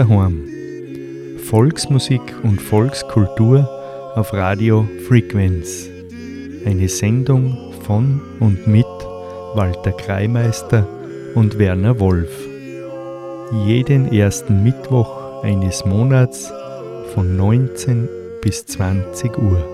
Daheim. Volksmusik und Volkskultur auf Radio Frequenz. Eine Sendung von und mit Walter Kreimeister und Werner Wolf. Jeden ersten Mittwoch eines Monats von 19 bis 20 Uhr.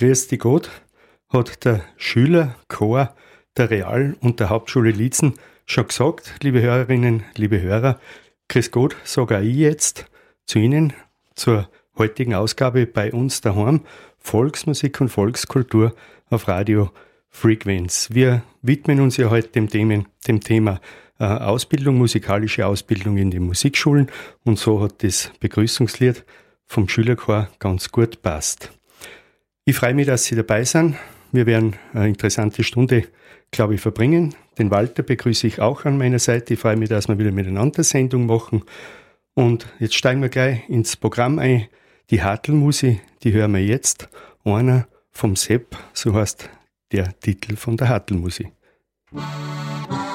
Dich Gott, hat der Schülerchor der Real- und der Hauptschule Liezen schon gesagt, liebe Hörerinnen, liebe Hörer. Grüß Gott, sage auch ich jetzt zu Ihnen zur heutigen Ausgabe bei uns daheim Volksmusik und Volkskultur auf Radio Frequenz. Wir widmen uns ja heute dem, Themen, dem Thema äh, Ausbildung, musikalische Ausbildung in den Musikschulen und so hat das Begrüßungslied vom Schülerchor ganz gut passt. Ich freue mich, dass Sie dabei sind. Wir werden eine interessante Stunde, glaube ich, verbringen. Den Walter begrüße ich auch an meiner Seite. Ich freue mich, dass wir wieder miteinander Sendung machen. Und jetzt steigen wir gleich ins Programm ein. Die Hartelmusi, die hören wir jetzt. Einer vom Sepp, so heißt der Titel von der Hartelmusi. Musik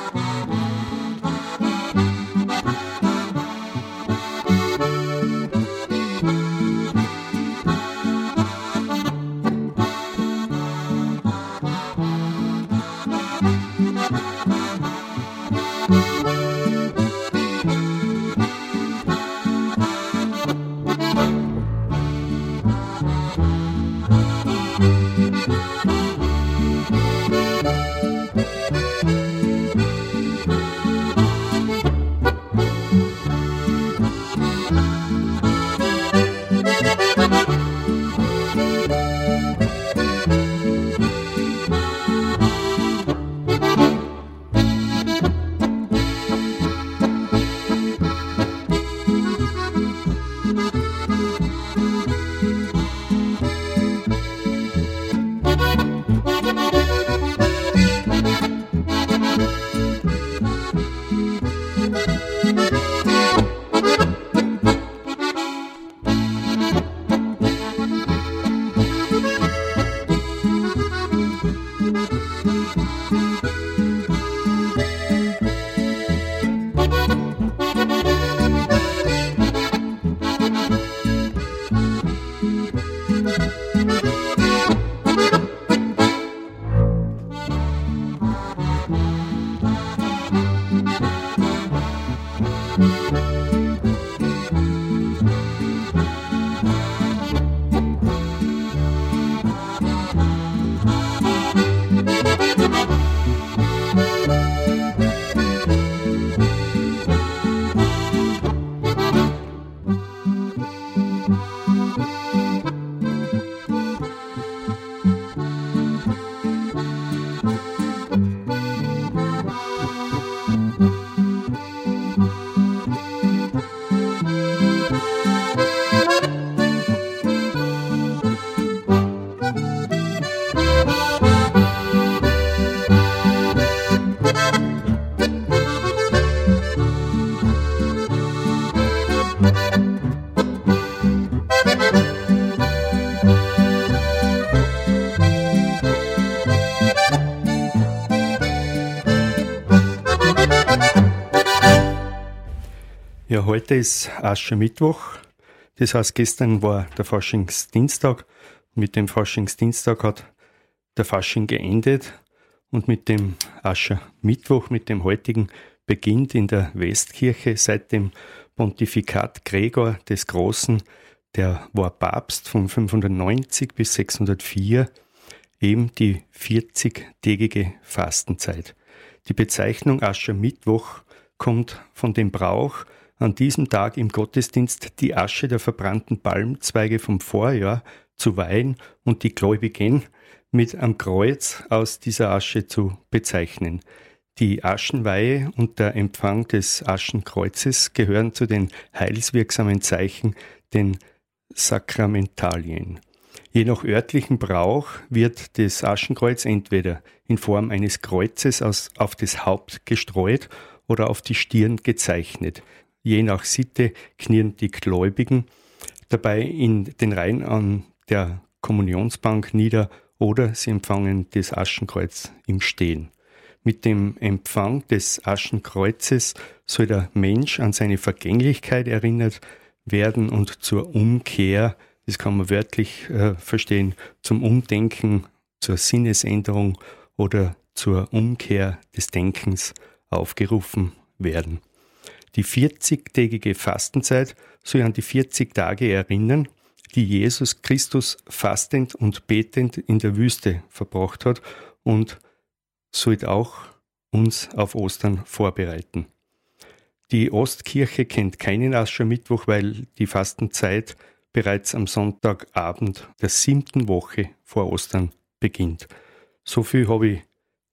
Heute ist Aschermittwoch. Das heißt, gestern war der Faschingsdienstag. Mit dem Faschingsdienstag hat der Fasching geendet und mit dem Aschermittwoch, mit dem heutigen, beginnt in der Westkirche seit dem Pontifikat Gregor des Großen, der war Papst von 590 bis 604, eben die 40-tägige Fastenzeit. Die Bezeichnung Aschermittwoch kommt von dem Brauch, an diesem Tag im Gottesdienst die Asche der verbrannten Palmzweige vom Vorjahr zu weihen und die Gläubigen mit am Kreuz aus dieser Asche zu bezeichnen. Die Aschenweihe und der Empfang des Aschenkreuzes gehören zu den heilswirksamen Zeichen, den Sakramentalien. Je nach örtlichen Brauch wird das Aschenkreuz entweder in Form eines Kreuzes aus, auf das Haupt gestreut oder auf die Stirn gezeichnet. Je nach Sitte knien die Gläubigen dabei in den Reihen an der Kommunionsbank nieder oder sie empfangen das Aschenkreuz im Stehen. Mit dem Empfang des Aschenkreuzes soll der Mensch an seine Vergänglichkeit erinnert werden und zur Umkehr das kann man wörtlich äh, verstehen, zum Umdenken, zur Sinnesänderung oder zur Umkehr des Denkens aufgerufen werden. Die 40-tägige Fastenzeit soll an die 40 Tage erinnern, die Jesus Christus fastend und betend in der Wüste verbracht hat und soll auch uns auf Ostern vorbereiten. Die Ostkirche kennt keinen Aschermittwoch, weil die Fastenzeit bereits am Sonntagabend der siebten Woche vor Ostern beginnt. So viel habe ich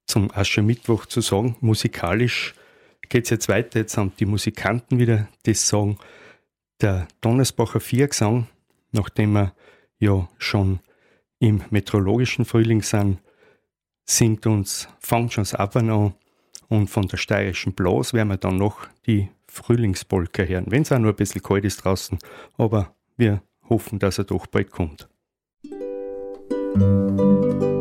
zum Aschermittwoch zu sagen. Musikalisch geht es jetzt weiter. Jetzt haben die Musikanten wieder das Song. Der Donnersbacher Viergesang, nachdem wir ja schon im meteorologischen Frühling sind, singt uns Fangt schon an und von der steirischen Blas werden wir dann noch die Frühlingspolka hören, wenn es auch nur ein bisschen kalt ist draußen, aber wir hoffen, dass er doch bald kommt. Fängt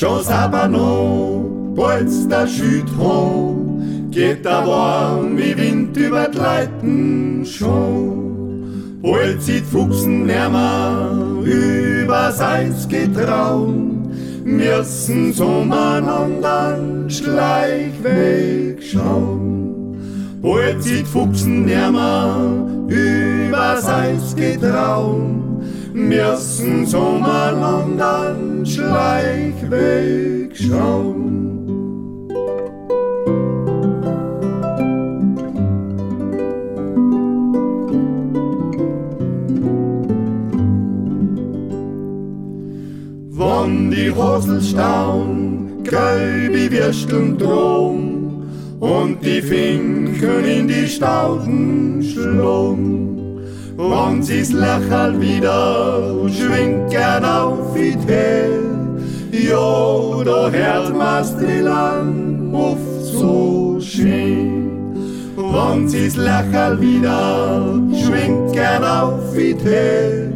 schon aber noch, bald's der Schütro, geht der warm wie Wind über die Leiten schon. Bald sieht Fuchsen nimmer über seins getraut, müssen umeinander schleichweg schauen. Bald sieht Fuchsen nimmer über Eis getrauen, müssen umeinander schleichweg schauen. Wann die Hosel staun, gelbe Würsteln drum und die Finken in die Stauden schlung. Wann sie's Lächerl wieder schwingt gern auf wie Tell, ja, da hört man's Drillan oft so schön. Wann sie's Lächerl wieder schwingt gern auf wie Tell,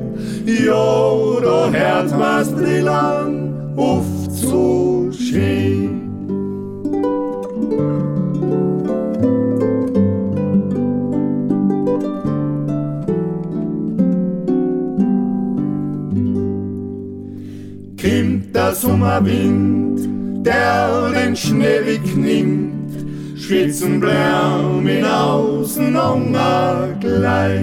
ja, da hört man's Drillan oft so schön. Der Sommerwind, der den Schnee wegnimmt, schwitzen Blumen außen gleich.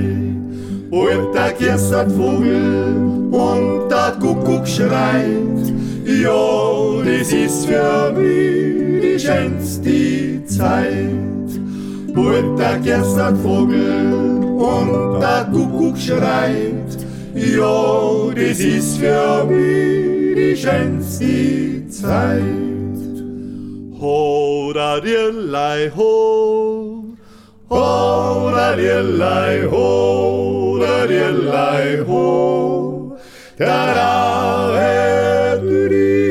Und der gestert Vogel und der Kuckuck schreit, ja, das ist für mich die schönste Zeit. Und der gestert Vogel und der Kuckuck schreit, ja, das ist für mich die schönste Zeit. Ho, da dirlei, ho, ho, da dirlei, ho, da dirlei, ho, da da, eh, du, di,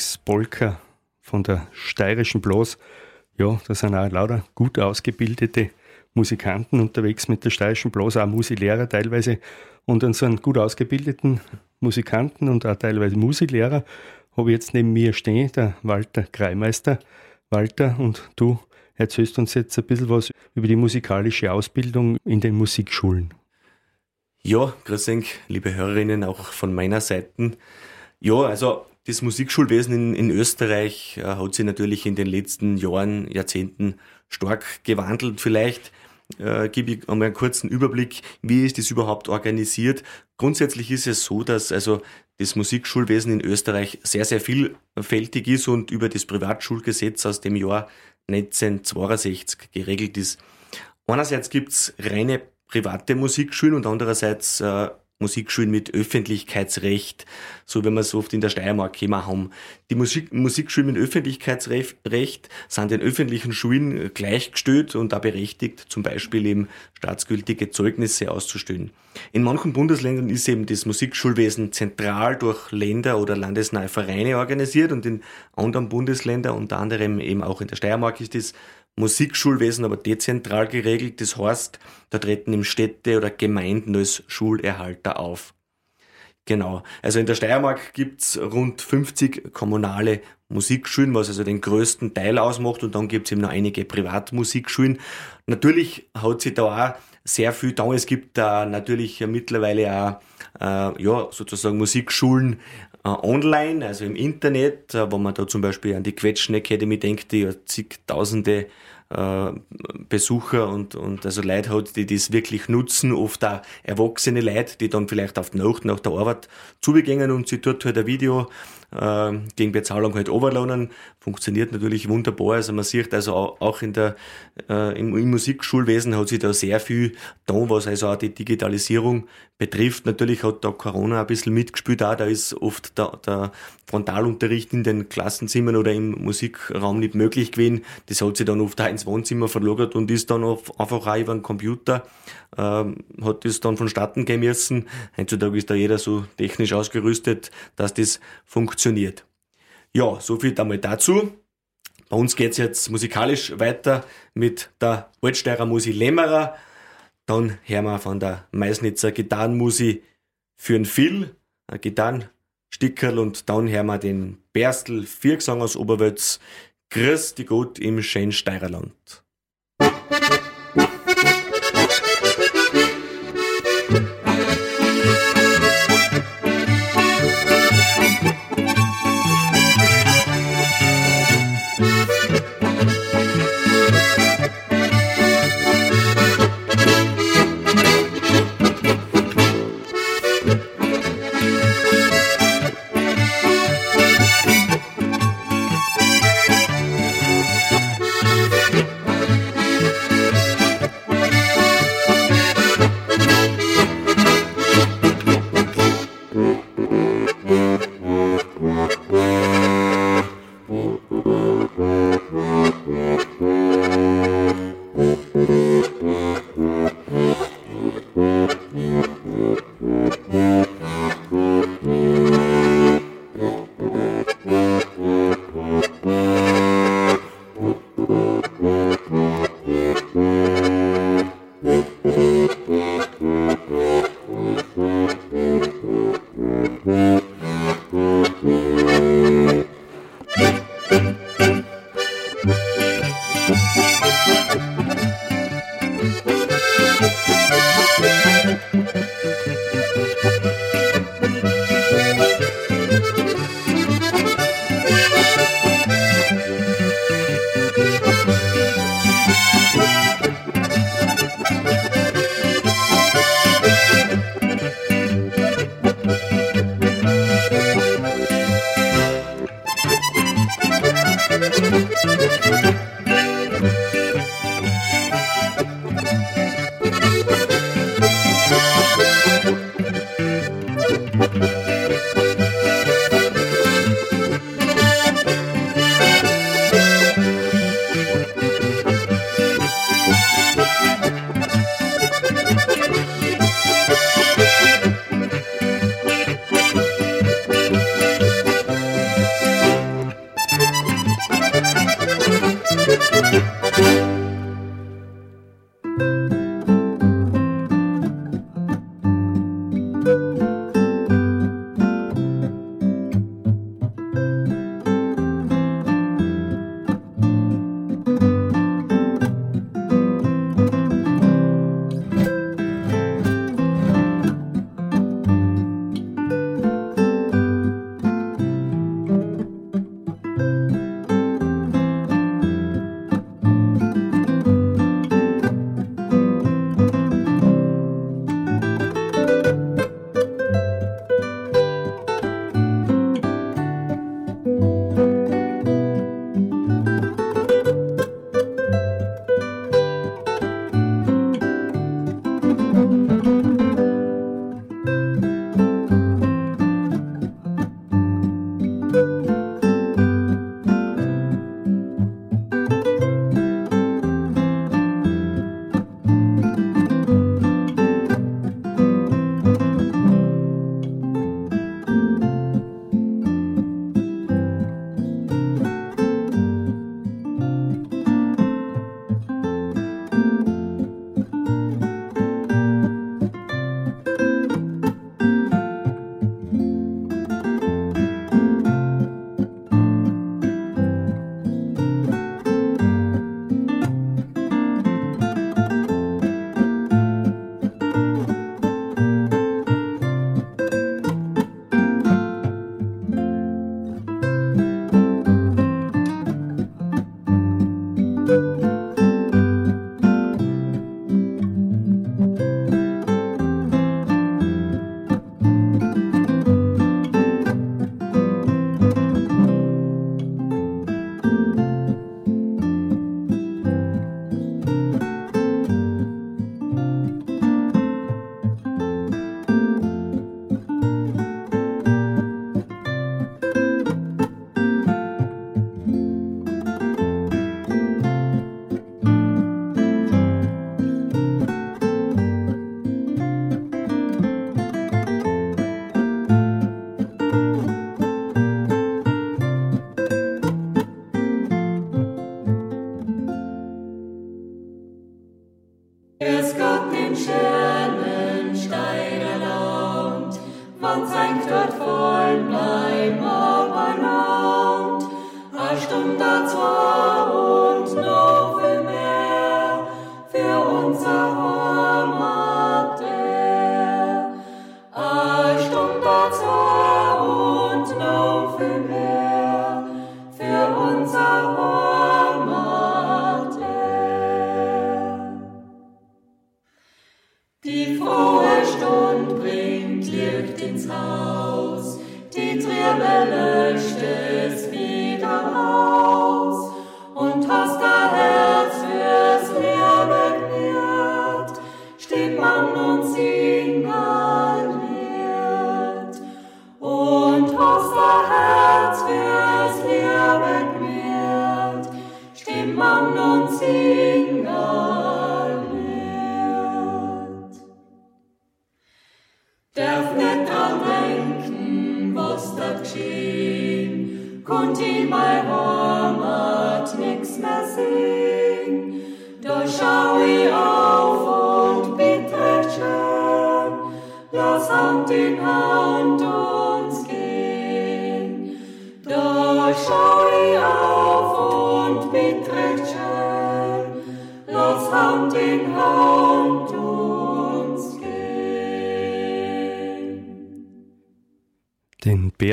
Frühlingspolka von der steirischen Blas. Ja, da sind auch lauter gut ausgebildete Musikanten unterwegs mit der steirischen Blas, auch Musiklehrer teilweise. Und an so einen gut ausgebildeten Musikanten und auch teilweise Musiklehrer habe ich jetzt neben mir stehen, der Walter Kreimeister. Walter, und du erzählst uns jetzt ein bisschen was über die musikalische Ausbildung in den Musikschulen. Ja, grüß euch, liebe Hörerinnen, auch von meiner Seite. Ja, also das Musikschulwesen in, in Österreich äh, hat sich natürlich in den letzten Jahren, Jahrzehnten stark gewandelt. Vielleicht äh, gebe ich einmal einen kurzen Überblick, wie ist das überhaupt organisiert. Grundsätzlich ist es so, dass also das Musikschulwesen in Österreich sehr, sehr vielfältig ist und über das Privatschulgesetz aus dem Jahr 1962 geregelt ist. Einerseits gibt's reine private Musikschulen und andererseits äh, Musikschulen mit Öffentlichkeitsrecht, so wie wir es oft in der Steiermark immer haben. Die Musik, Musikschulen mit Öffentlichkeitsrecht sind den öffentlichen Schulen gleichgestellt und da berechtigt, zum Beispiel eben staatsgültige Zeugnisse auszustellen. In manchen Bundesländern ist eben das Musikschulwesen zentral durch Länder oder landesnahe Vereine organisiert und in anderen Bundesländern, unter anderem eben auch in der Steiermark, ist das Musikschulwesen aber dezentral geregelt. Das heißt, da treten im Städte oder Gemeinden als Schulerhalter auf. Genau. Also in der Steiermark gibt's rund 50 kommunale Musikschulen, was also den größten Teil ausmacht. Und dann gibt's eben noch einige Privatmusikschulen. Natürlich hat sich da auch sehr viel da. Es gibt da natürlich mittlerweile auch äh, ja, sozusagen Musikschulen äh, online, also im Internet, äh, wo man da zum Beispiel an die Quetschen Academy denkt, die ja zigtausende äh, Besucher und, und also Leute hat, die das wirklich nutzen, oft auch erwachsene Leute, die dann vielleicht auf die Nacht nach der Arbeit zubegängen und sie dort halt ein Video äh, gegen Bezahlung halt overlohnen. Funktioniert natürlich wunderbar. Also man sieht also auch in der, äh, im, im Musikschulwesen hat sich da sehr viel da, was also auch die Digitalisierung betrifft. Natürlich hat da Corona ein bisschen mitgespielt auch. Da ist oft der, der Frontalunterricht in den Klassenzimmern oder im Musikraum nicht möglich gewesen. Das hat sich dann oft auch ins Wohnzimmer verlagert und ist dann auf, einfach auch über den Computer, ähm, hat das dann vonstatten gehen müssen. Heutzutage ist da jeder so technisch ausgerüstet, dass das funktioniert. Ja, so viel einmal dazu. Bei uns geht's jetzt musikalisch weiter mit der Altsteirer Musi Lämmerer. Dann hören wir von der Meisnitzer Gitarrenmusi für ein Phil, ein Gitarrenstickerl und dann hören wir den Berstl Viergesang aus Oberwölz. Grüß die Gott im schönen Steirerland.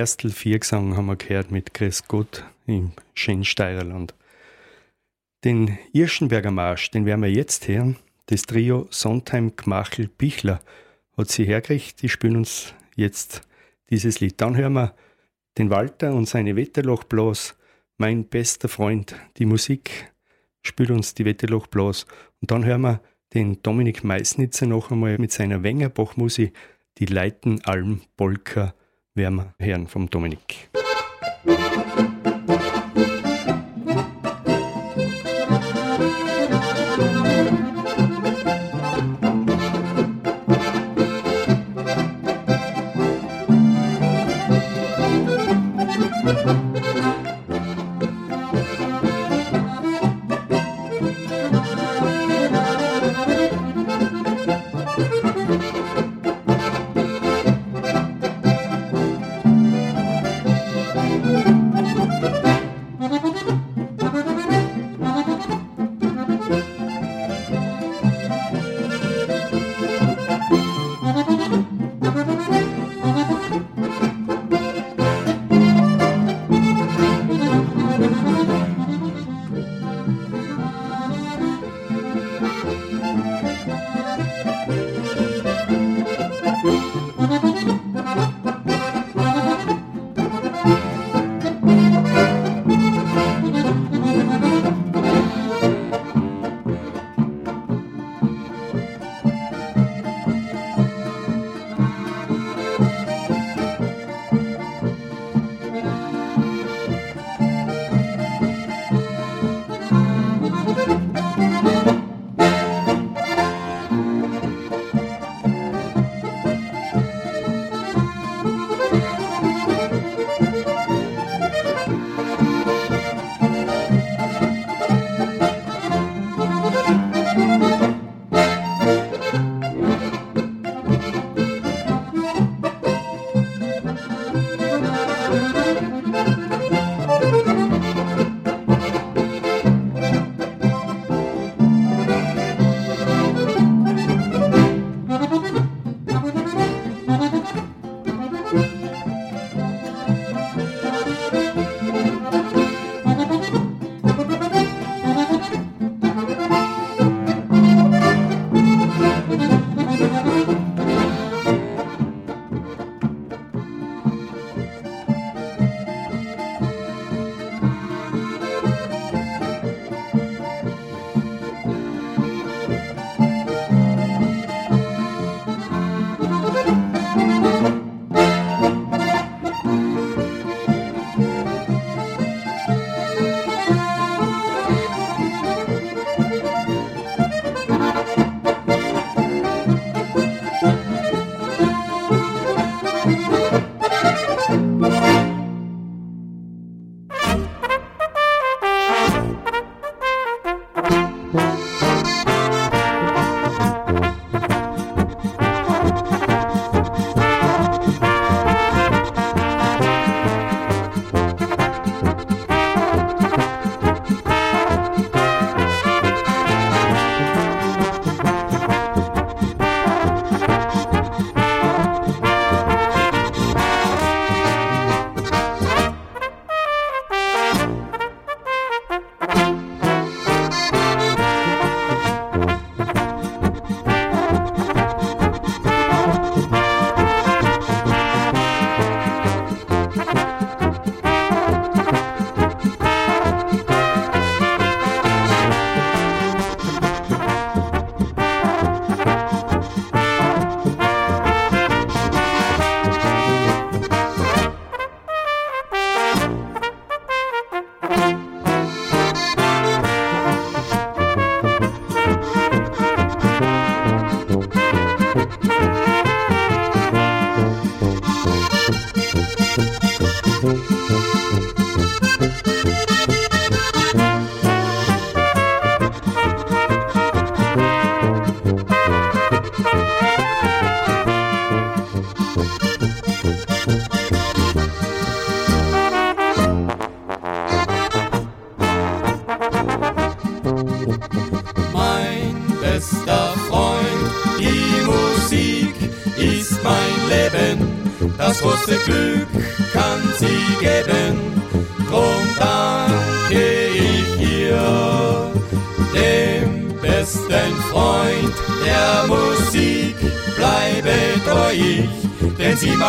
Berstel Viergesang haben wir gehört mit Chris Gott im Schensteirerland. Den Irschenberger Marsch, den werden wir jetzt hören. Das Trio Sondheim Gmachel Bichler hat sie hergekriegt. Die spielen uns jetzt dieses Lied. Dann hören wir den Walter und seine Wetterlochblas. Mein bester Freund. Die Musik spielt uns die Wetterlochblas. Und dann hören wir den Dominik Meisnitzer noch einmal mit seiner Wengerbach-Musik, die Leiten Alm Polka werden wir hören vom Dominik.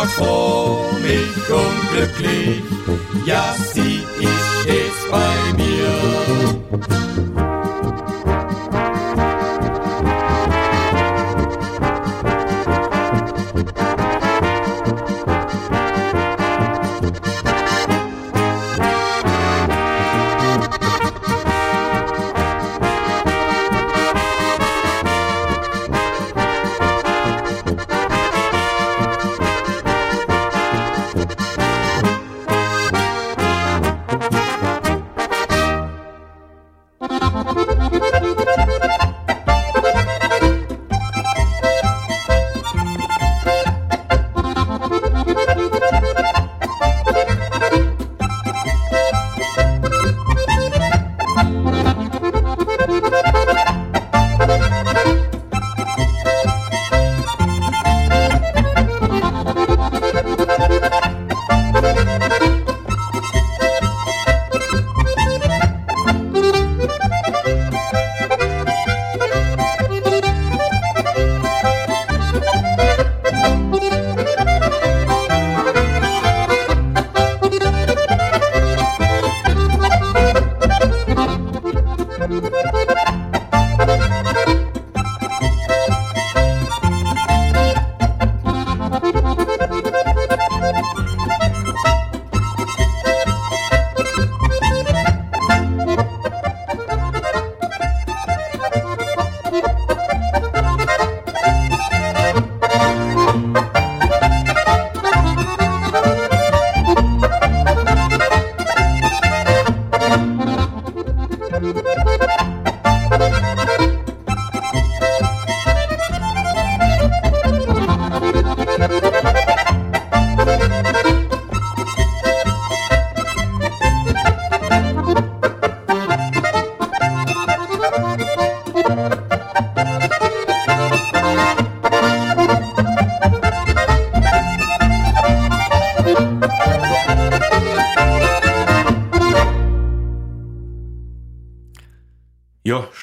Singapore.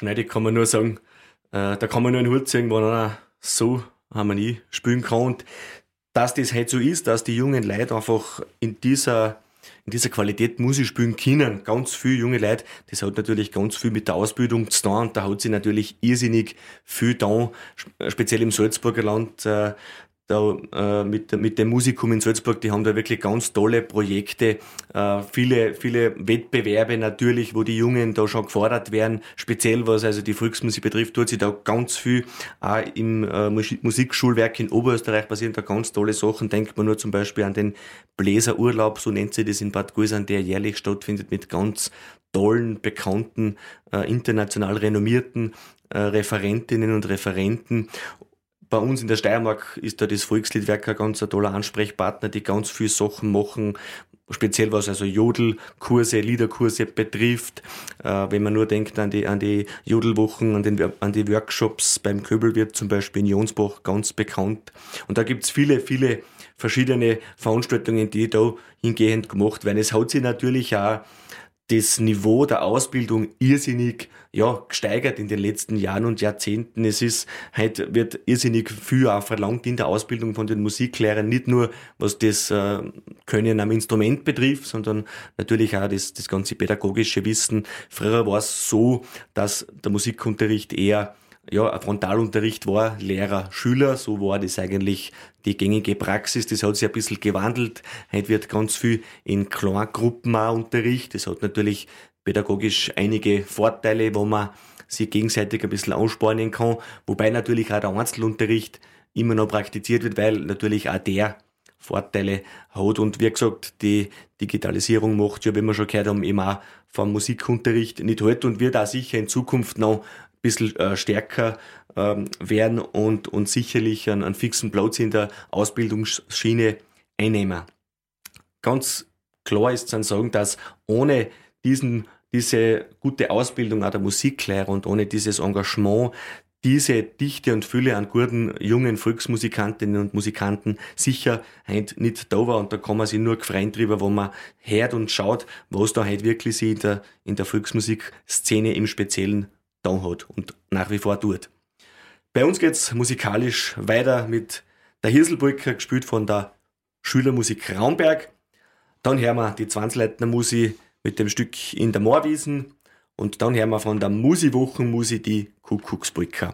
Schneidig kann man nur sagen, äh, da kann man nur einen Hut ziehen, wenn einer so Harmonie spielen kann. Und dass das halt so ist, dass die jungen Leute einfach in dieser, in dieser Qualität Musik spielen können, ganz viele junge Leute, das hat natürlich ganz viel mit der Ausbildung zu tun. Und da hat sie natürlich irrsinnig viel da, speziell im Salzburger Land, äh, da äh, mit, mit dem Musikum in Salzburg, die haben da wirklich ganz tolle Projekte, äh, viele, viele Wettbewerbe natürlich, wo die Jungen da schon gefordert werden, speziell was also die Volksmusik betrifft, tut sich da ganz viel. Auch im äh, Musikschulwerk in Oberösterreich passieren da ganz tolle Sachen, denkt man nur zum Beispiel an den Bläserurlaub, so nennt sich das in Bad Gäusern, der jährlich stattfindet mit ganz tollen, bekannten, äh, international renommierten äh, Referentinnen und Referenten bei uns in der Steiermark ist da das Volksliedwerk ein ganz toller Ansprechpartner, die ganz viel Sachen machen, speziell was also Jodelkurse, Liederkurse betrifft. Äh, wenn man nur denkt an die, an die Jodelwochen, an, den, an die Workshops beim Köbelwirt zum Beispiel in Jonsbach, ganz bekannt. Und da gibt's viele, viele verschiedene Veranstaltungen, die da hingehend gemacht werden. Es hat sich natürlich auch das Niveau der Ausbildung irrsinnig ja, gesteigert in den letzten Jahren und Jahrzehnten. Es ist, heute wird irrsinnig viel auch verlangt in der Ausbildung von den Musiklehrern, nicht nur was das äh, Können am Instrument betrifft, sondern natürlich auch das, das ganze pädagogische Wissen. Früher war es so, dass der Musikunterricht eher ja, ein Frontalunterricht war, Lehrer, Schüler, so war das eigentlich die gängige Praxis. Das hat sich ein bisschen gewandelt. Heute wird ganz viel in Kleingruppen auch Unterricht. Das hat natürlich pädagogisch einige Vorteile, wo man sich gegenseitig ein bisschen anspornen kann, wobei natürlich auch der Einzelunterricht immer noch praktiziert wird, weil natürlich auch der Vorteile hat. Und wie gesagt, die Digitalisierung macht ja, wie wir schon gehört haben, eben auch vom Musikunterricht nicht halt und wird auch sicher in Zukunft noch bisschen äh, stärker ähm, werden und, und sicherlich einen, einen fixen Platz in der Ausbildungsschiene einnehmen. Ganz klar ist zu sagen, dass ohne diesen, diese gute Ausbildung auch der Musiklehrer und ohne dieses Engagement diese Dichte und Fülle an guten jungen Volksmusikantinnen und Musikanten sicher heint nicht da war und da kann man sich nur gefreien drüber, wo man hört und schaut, was da heute wirklich sie in der, in der Volksmusikszene im Speziellen da hat und nach wie vor tut. Bei uns geht's musikalisch weiter mit der Hirselbrücke, gespielt von der Schülermusik Raumberg. Dann hören wir die Zwangsleitner Musik mit dem Stück In der Moorwiesen und dann hören wir von der Musi-Wochen-Musi die Kuckucksbrücke.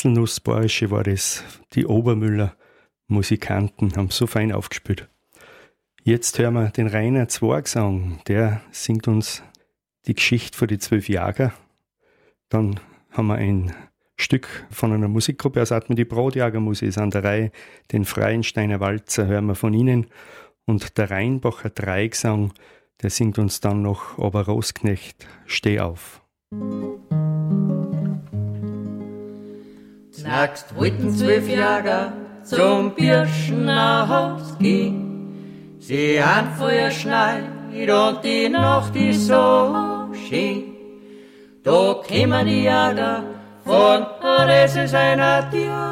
Haselnussbarsche war das. Die Obermüller Musikanten haben so fein aufgespielt. Jetzt hören wir den Rainer Zwargsang. Der singt uns die Geschichte von die zwölf Jäger. Dann haben wir ein Stück von einer Musikgruppe aus Atmen die Brotjagermusik ist an der Reihe. Den Freiensteiner Walzer hören wir von ihnen. Und der Rheinbacher Dreigesang, der singt uns dann noch Aber Rosknecht, steh auf. Nächst wollten zwölf Jäger zum Birschner Haus gehen. Sie han Feuer schneit und die Nacht ist so schön. Da kämen die Jäger von, das ist einer Diavia,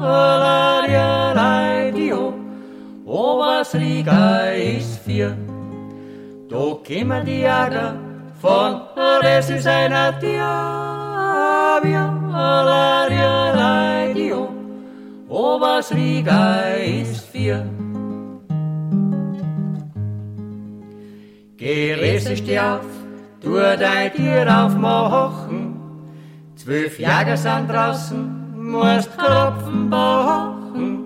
la dia la dio, o was Riga ist vier. Da kämen die Jäger von, das ist einer Diavia, la dia la dio, das Riga ist vier. Geh, risse steh auf, tu dein Tier aufmachen. Zwölf Jäger sind draußen, musst Klopfen bachen.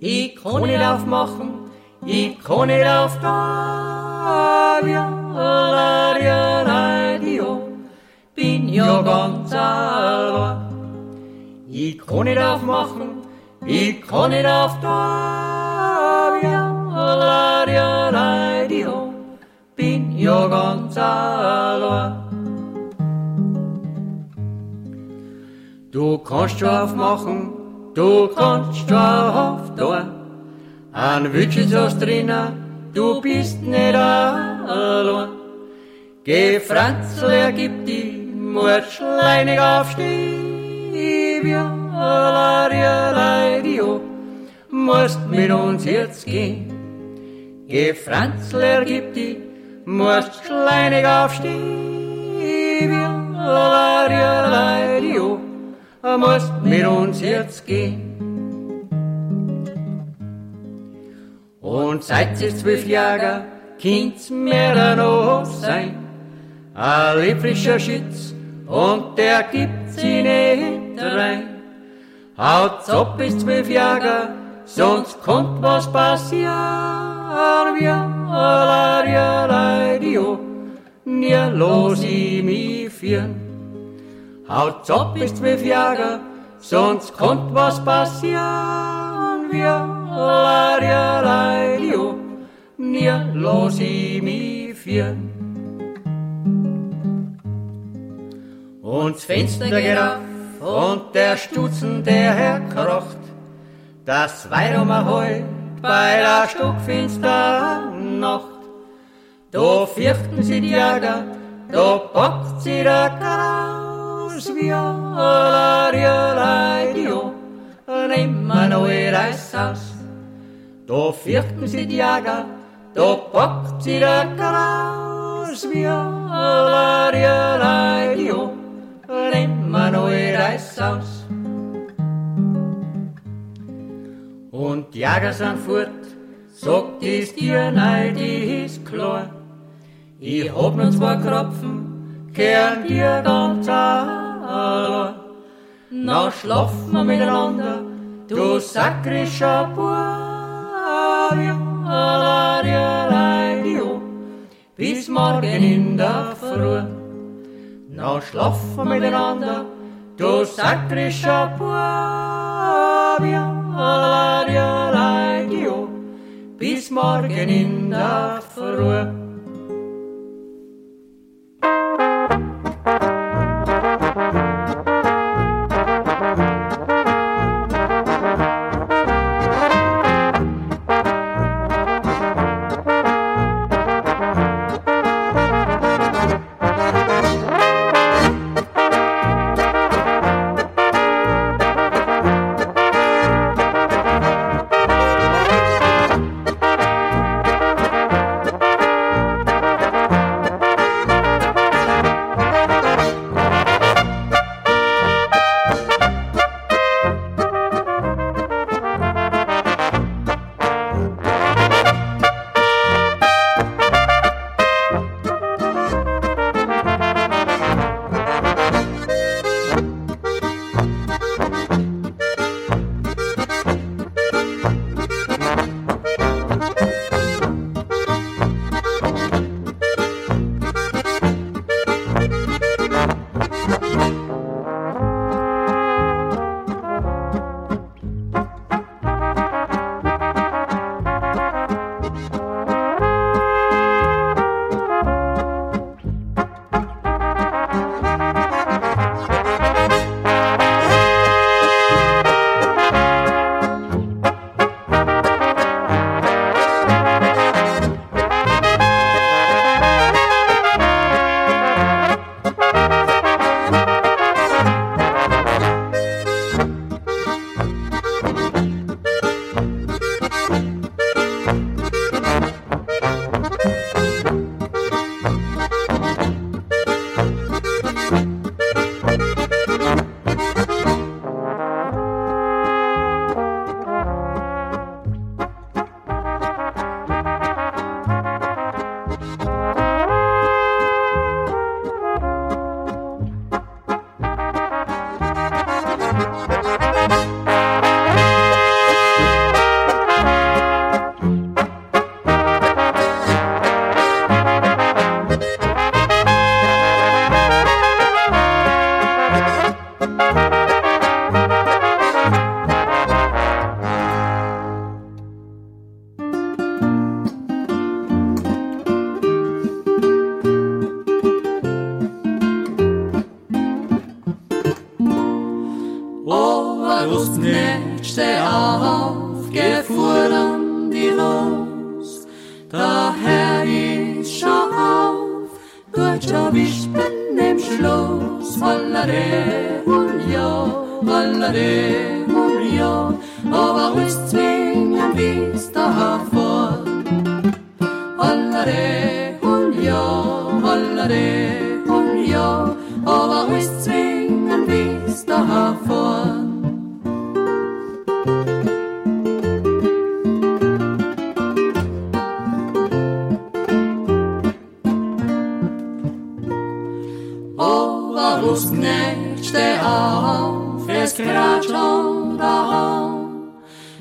Ich kann nicht aufmachen, ich kann nicht auf da, ja, bin ja ganz allein. Ich kann nicht aufmachen, ich kann nicht auf ja, bin ja ganz allein. Du kannst schon aufmachen, du kannst schon auf da. Ein Witsch hast drinnen, du bist nicht allein. Geh, Franzl, er gibt die Mord schleinig aufstehen, ja, Radio, musst mit uns jetzt gehen. Geh, Franzl, er gibt die musst schleinig aufstehen, ja, Radio, musst mit uns jetzt gehen. Und seit sie zwölf Jahre kind's mehr noch sein. Ein liebfrischer Schütz und der gibt sie nicht rein. Haut's ab bis zwölf Jahre, sonst kommt was passieren. Ja, ja, Radio, nie los ich mich führen. Haut's ab bis zwölf Jahre, sonst kommt was passieren. Ja, ja, Radio, nie los ich mich führen. Und das Fenster geht auf und der Stutzen, der herkrocht, das Weidum heut bei der Stockfinster Nacht. Da fürchten sie die Jäger, da packt sie der Kraus, wie alla Radio, nimmer neu Reis aus. Da fürchten sie die Jäger, da packt sie der Kraus, wie alla Radio, nimmer neu Reis aus. Und die Jäger sind fort, sagt das dir, nein, die ist klar. Ich hab nur zwei Kropfen, kehren dir ganz allein. Na schlafen wir miteinander, du sakrischer Bub, bis morgen in der Früh. Na schlafen miteinander, du sakrischer Bub, ja, Radio, bis morgen in der Früh.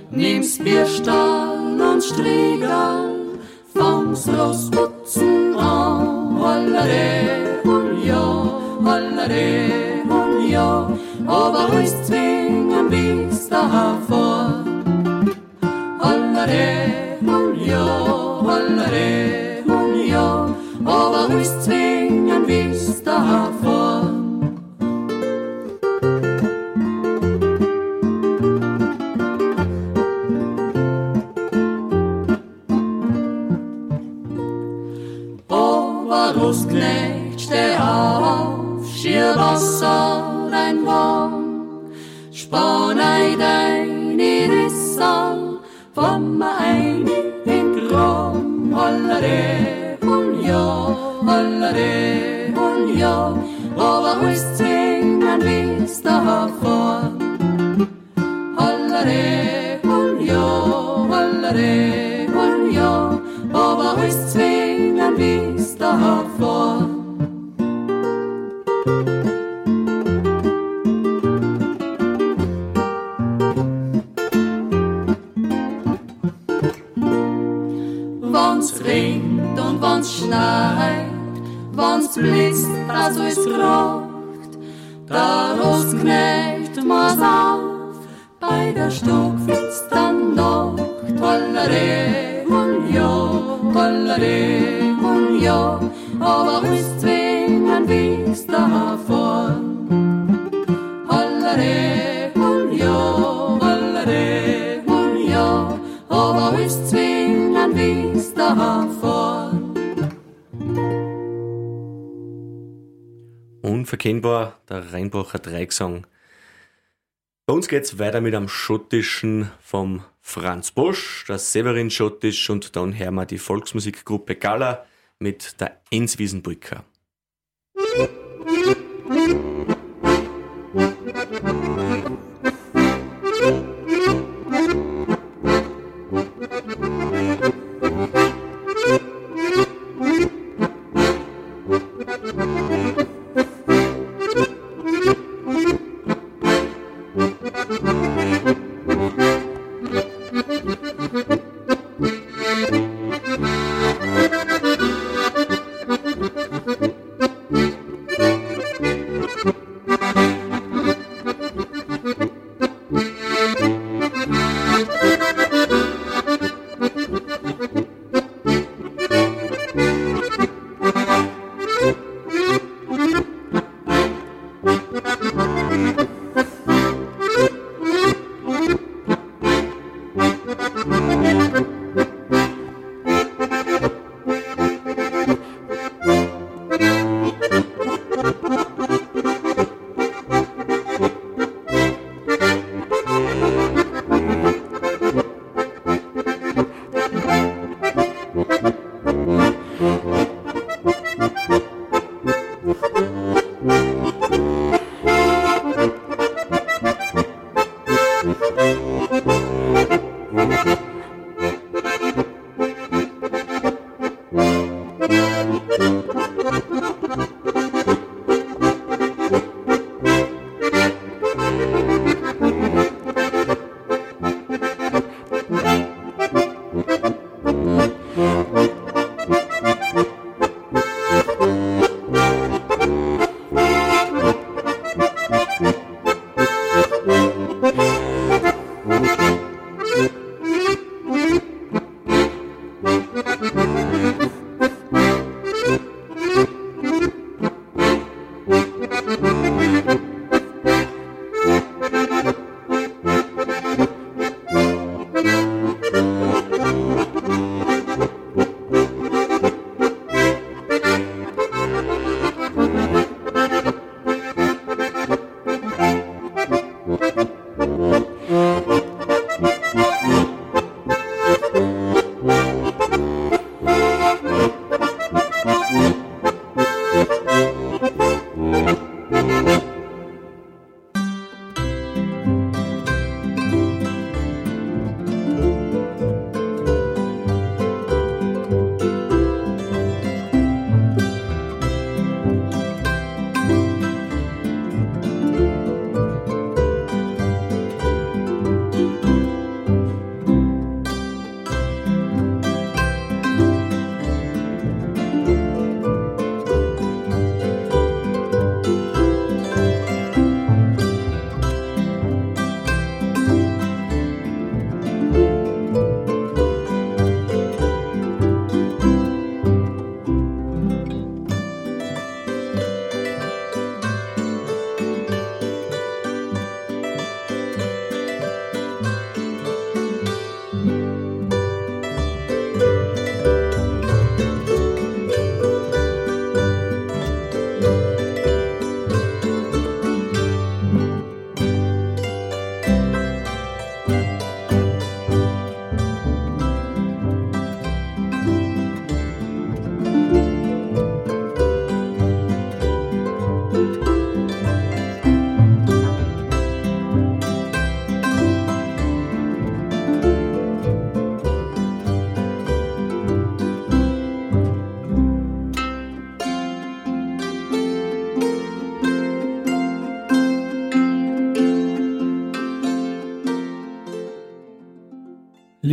Nimsbierstall und Striegal fångs rosmutsen av. Alla det hon gör, alla det hon gör. Och vad rystvingen vista här för. Alla det hon gör, alla det hon gör. Och vad rystvingen vista här Dreigesang. Bei uns geht's weiter mit einem Schottischen vom Franz Bosch, das Severin Schottisch und dann hören wir die Volksmusikgruppe Gala mit der Enswiesenbrücker.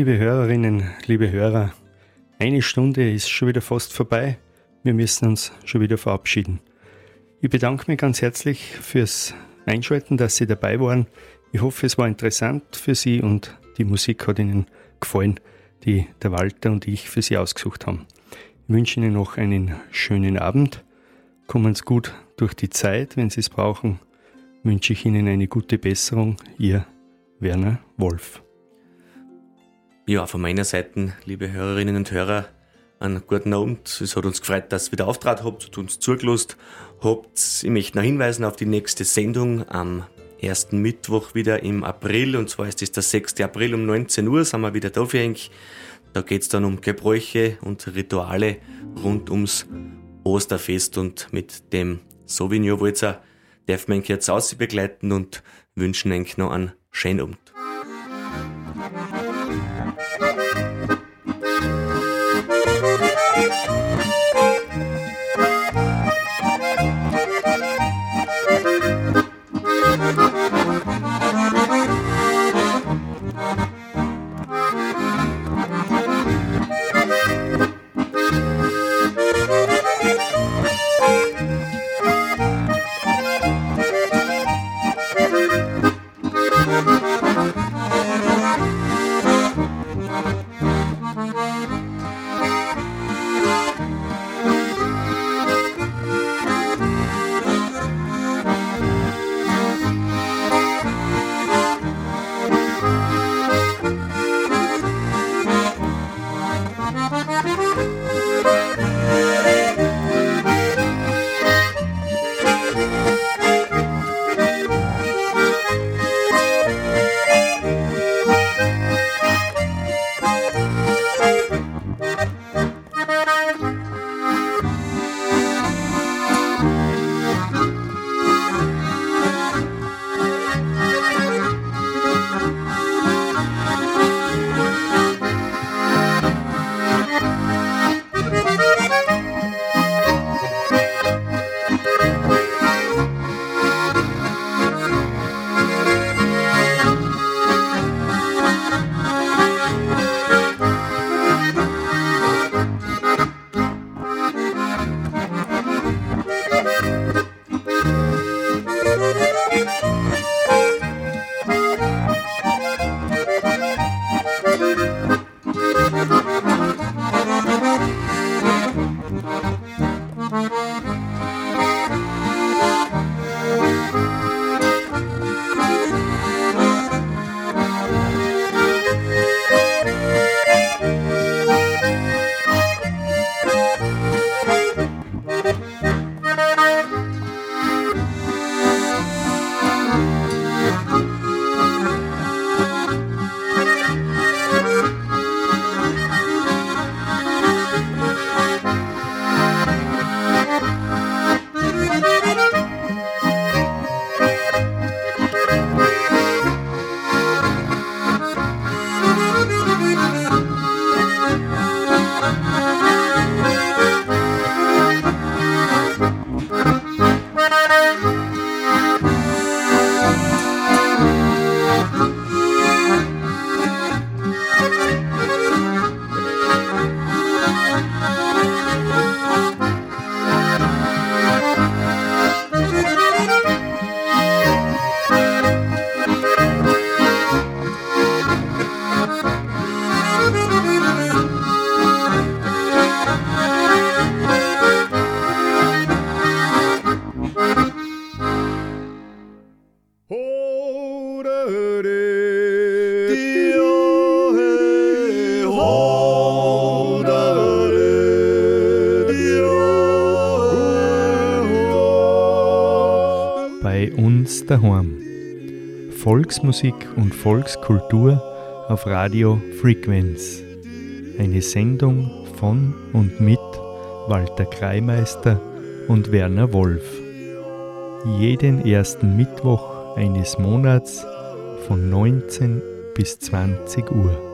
Liebe Hörerinnen, liebe Hörer, eine Stunde ist schon wieder fast vorbei. Wir müssen uns schon wieder verabschieden. Ich bedanke mich ganz herzlich fürs Einschalten, dass Sie dabei waren. Ich hoffe, es war interessant für Sie und die Musik hat Ihnen gefallen, die der Walter und ich für Sie ausgesucht haben. Ich wünsche Ihnen noch einen schönen Abend. Kommen Sie gut durch die Zeit. Wenn Sie es brauchen, wünsche ich Ihnen eine gute Besserung. Ihr Werner Wolf. Ja, von meiner Seite, liebe Hörerinnen und Hörer, einen guten Abend. Es hat uns gefreut, dass ihr wieder Auftrag habt und uns zugelost habt. Ich möchte noch hinweisen auf die nächste Sendung am ersten Mittwoch wieder im April. Und zwar ist es der 6. April um 19 Uhr, sind wir wieder da für euch. Da geht es dann um Gebräuche und Rituale rund ums Osterfest. Und mit dem Sauvignon Walzer darf man jetzt aus begleiten und wünschen euch noch einen schönen Abend. Volksmusik und Volkskultur auf Radio Frequenz. Eine Sendung von und mit Walter Kreimeister und Werner Wolf. Jeden ersten Mittwoch eines Monats von 19 bis 20 Uhr.